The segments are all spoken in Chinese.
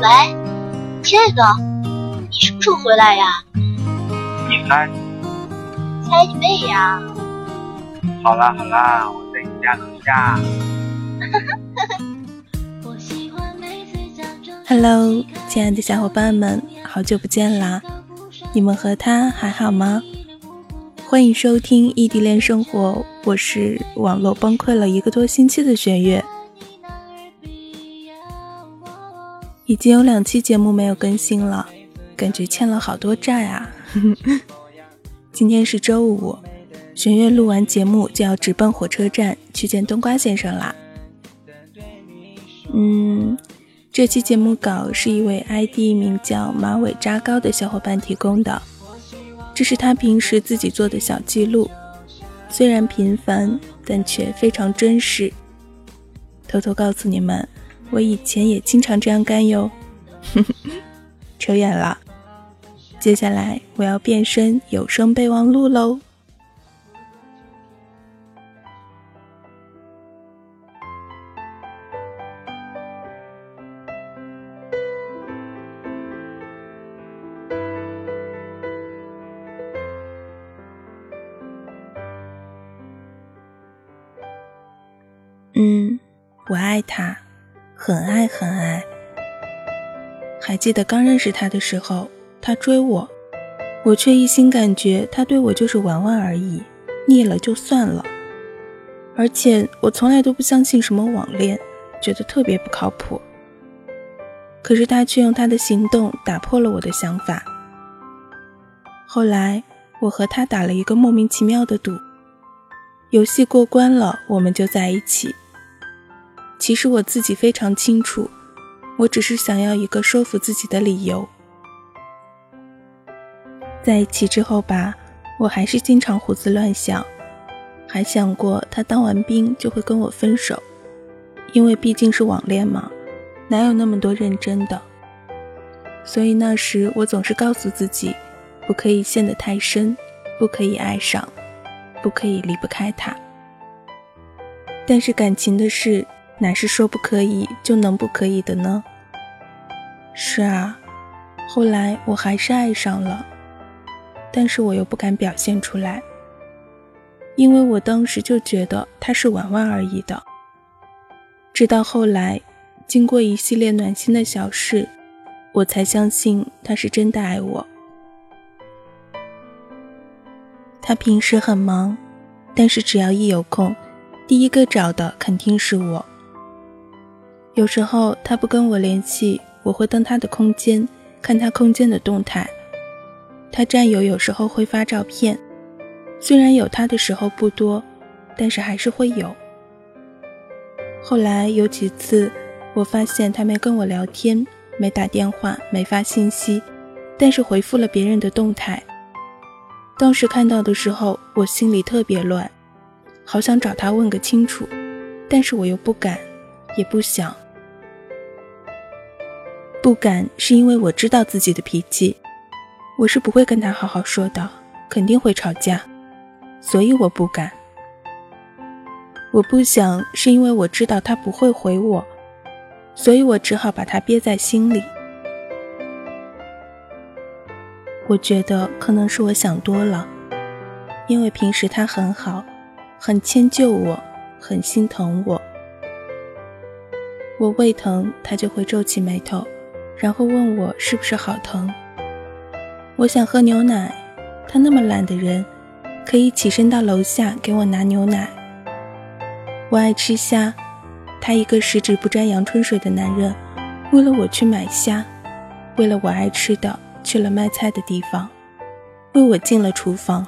喂，亲爱的，你什么时候回来呀？你猜？猜你妹呀！好啦好啦，我在你家楼下。Hello，亲爱的小伙伴们，好久不见啦！你们和他还好吗？欢迎收听异地恋生活，我是网络崩溃了一个多星期的玄月。已经有两期节目没有更新了，感觉欠了好多债啊！今天是周五，玄月录完节目就要直奔火车站去见冬瓜先生啦。嗯。这期节目稿是一位 ID 名叫马尾扎高的小伙伴提供的，这是他平时自己做的小记录，虽然平凡，但却非常真实。偷偷告诉你们，我以前也经常这样干哟。扯远了，接下来我要变身有声备忘录喽。嗯，我爱他，很爱很爱。还记得刚认识他的时候，他追我，我却一心感觉他对我就是玩玩而已，腻了就算了。而且我从来都不相信什么网恋，觉得特别不靠谱。可是他却用他的行动打破了我的想法。后来我和他打了一个莫名其妙的赌，游戏过关了，我们就在一起。其实我自己非常清楚，我只是想要一个说服自己的理由。在一起之后吧，我还是经常胡思乱想，还想过他当完兵就会跟我分手，因为毕竟是网恋嘛，哪有那么多认真的？所以那时我总是告诉自己，不可以陷得太深，不可以爱上，不可以离不开他。但是感情的事。哪是说不可以就能不可以的呢？是啊，后来我还是爱上了，但是我又不敢表现出来，因为我当时就觉得他是玩玩而已的。直到后来，经过一系列暖心的小事，我才相信他是真的爱我。他平时很忙，但是只要一有空，第一个找的肯定是我。有时候他不跟我联系，我会登他的空间，看他空间的动态。他战友有时候会发照片，虽然有他的时候不多，但是还是会有。后来有几次，我发现他没跟我聊天，没打电话，没发信息，但是回复了别人的动态。当时看到的时候，我心里特别乱，好想找他问个清楚，但是我又不敢。也不想，不敢是因为我知道自己的脾气，我是不会跟他好好说的，肯定会吵架，所以我不敢。我不想是因为我知道他不会回我，所以我只好把他憋在心里。我觉得可能是我想多了，因为平时他很好，很迁就我，很心疼我。我胃疼，他就会皱起眉头，然后问我是不是好疼。我想喝牛奶，他那么懒的人，可以起身到楼下给我拿牛奶。我爱吃虾，他一个十指不沾阳春水的男人，为了我去买虾，为了我爱吃的去了卖菜的地方，为我进了厨房。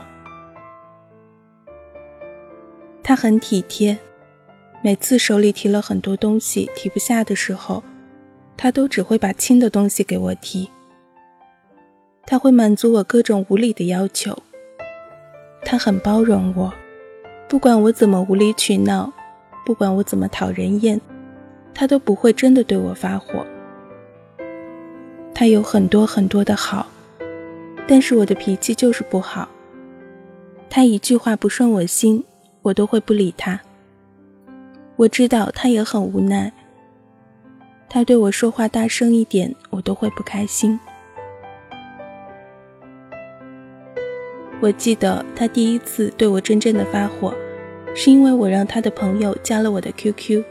他很体贴。每次手里提了很多东西提不下的时候，他都只会把轻的东西给我提。他会满足我各种无理的要求。他很包容我，不管我怎么无理取闹，不管我怎么讨人厌，他都不会真的对我发火。他有很多很多的好，但是我的脾气就是不好。他一句话不顺我心，我都会不理他。我知道他也很无奈，他对我说话大声一点，我都会不开心。我记得他第一次对我真正的发火，是因为我让他的朋友加了我的 QQ。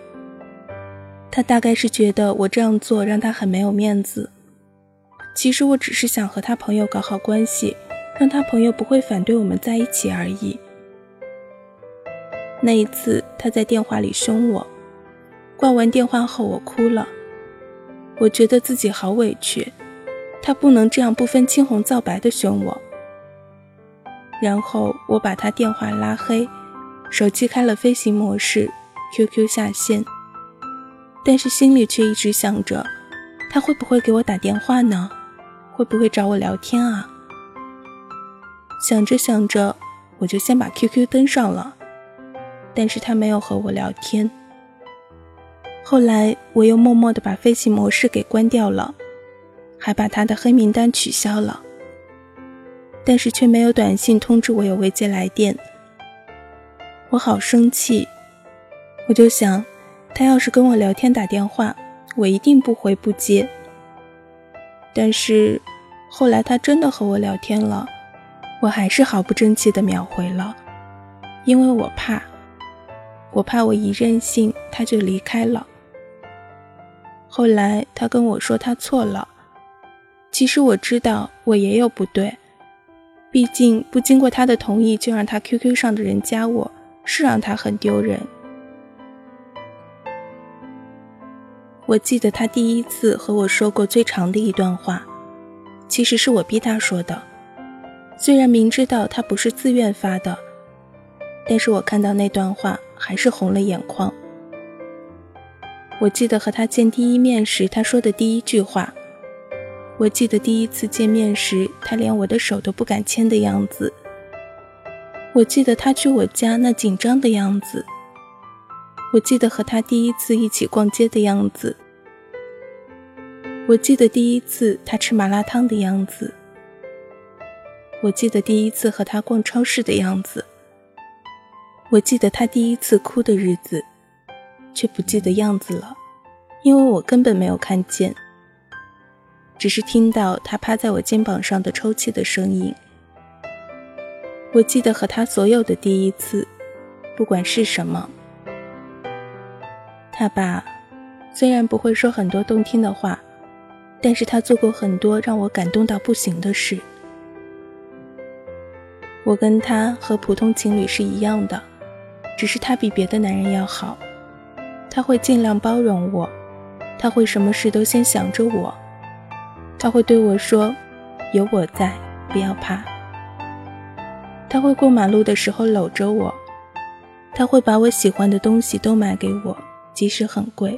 他大概是觉得我这样做让他很没有面子。其实我只是想和他朋友搞好关系，让他朋友不会反对我们在一起而已。那一次他在电话里凶我，挂完电话后我哭了，我觉得自己好委屈，他不能这样不分青红皂白的凶我。然后我把他电话拉黑，手机开了飞行模式，QQ 下线。但是心里却一直想着，他会不会给我打电话呢？会不会找我聊天啊？想着想着，我就先把 QQ 登上了。但是他没有和我聊天。后来我又默默地把飞行模式给关掉了，还把他的黑名单取消了。但是却没有短信通知我有未接来电，我好生气，我就想，他要是跟我聊天打电话，我一定不回不接。但是后来他真的和我聊天了，我还是毫不争气的秒回了，因为我怕，我怕我一任性他就离开了。后来他跟我说他错了，其实我知道我也有不对。毕竟不经过他的同意就让他 QQ 上的人加我，是让他很丢人。我记得他第一次和我说过最长的一段话，其实是我逼他说的。虽然明知道他不是自愿发的，但是我看到那段话还是红了眼眶。我记得和他见第一面时他说的第一句话。我记得第一次见面时，他连我的手都不敢牵的样子。我记得他去我家那紧张的样子。我记得和他第一次一起逛街的样子。我记得第一次他吃麻辣烫的样子。我记得第一次和他逛超市的样子。我记得他第一次哭的日子，却不记得样子了，因为我根本没有看见。只是听到他趴在我肩膀上的抽泣的声音。我记得和他所有的第一次，不管是什么。他爸虽然不会说很多动听的话，但是他做过很多让我感动到不行的事。我跟他和普通情侣是一样的，只是他比别的男人要好。他会尽量包容我，他会什么事都先想着我。他会对我说：“有我在，不要怕。”他会过马路的时候搂着我，他会把我喜欢的东西都买给我，即使很贵。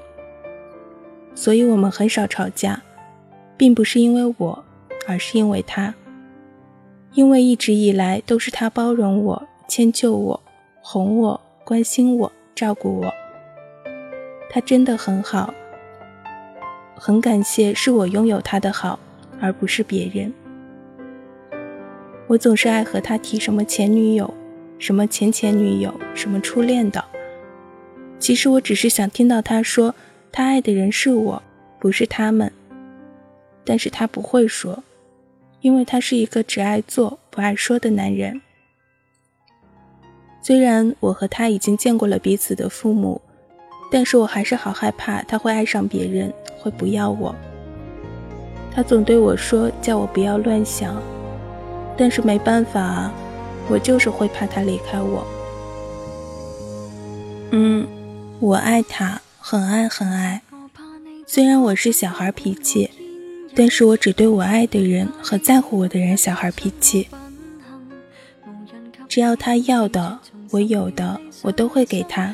所以我们很少吵架，并不是因为我，而是因为他。因为一直以来都是他包容我、迁就我、哄我、关心我、照顾我。他真的很好。很感谢是我拥有他的好，而不是别人。我总是爱和他提什么前女友、什么前前女友、什么初恋的。其实我只是想听到他说，他爱的人是我，不是他们。但是他不会说，因为他是一个只爱做不爱说的男人。虽然我和他已经见过了彼此的父母。但是我还是好害怕他会爱上别人，会不要我。他总对我说叫我不要乱想，但是没办法，我就是会怕他离开我。嗯，我爱他，很爱很爱。虽然我是小孩脾气，但是我只对我爱的人和在乎我的人小孩脾气。只要他要的，我有的，我都会给他。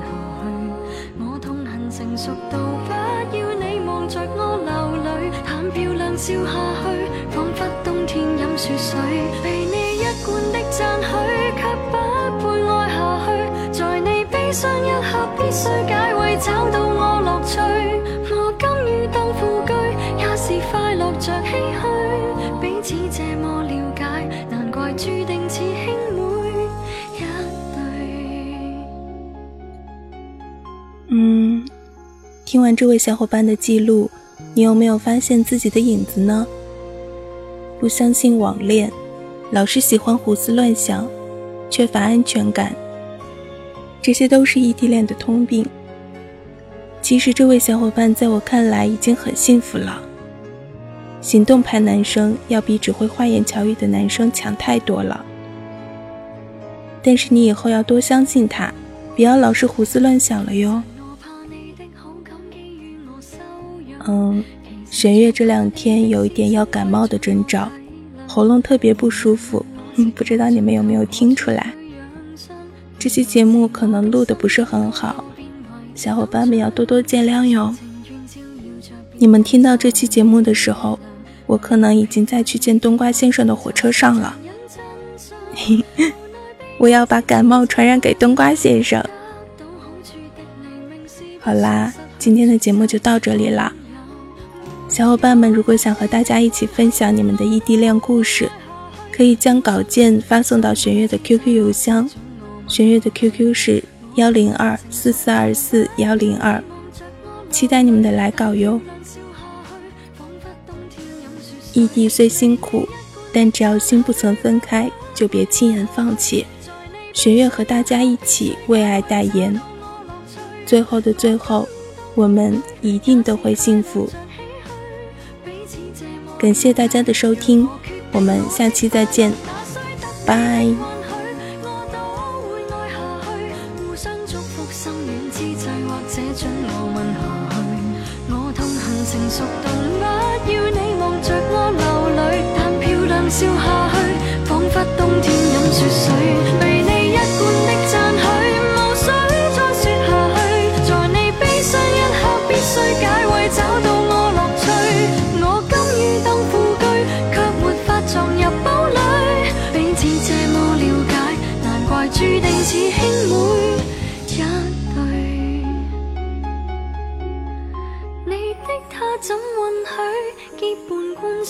成熟到不要你望。着我流泪，谈漂亮笑下去，仿佛冬天饮雪水。被你一贯的赞许，却不配爱下去。在你悲伤一刻，必须解围，找到我乐趣。我甘于当副居，也是快乐着唏嘘。彼此这么了解，难怪注定似听完这位小伙伴的记录，你有没有发现自己的影子呢？不相信网恋，老是喜欢胡思乱想，缺乏安全感，这些都是异地恋的通病。其实这位小伙伴在我看来已经很幸福了。行动派男生要比只会花言巧语的男生强太多了。但是你以后要多相信他，不要老是胡思乱想了哟。嗯，玄月这两天有一点要感冒的征兆，喉咙特别不舒服，不知道你们有没有听出来？这期节目可能录的不是很好，小伙伴们要多多见谅哟。你们听到这期节目的时候，我可能已经在去见冬瓜先生的火车上了。我要把感冒传染给冬瓜先生。好啦，今天的节目就到这里啦。小伙伴们，如果想和大家一起分享你们的异地恋故事，可以将稿件发送到玄月的 QQ 邮箱，玄月的 QQ 是幺零二四四二四幺零二，期待你们的来稿哟。异地虽辛苦，但只要心不曾分开，就别轻言放弃。玄月和大家一起为爱代言，最后的最后，我们一定都会幸福。感谢大家的收听，我们下期再见，拜。笑下去，仿佛冬天饮雪水。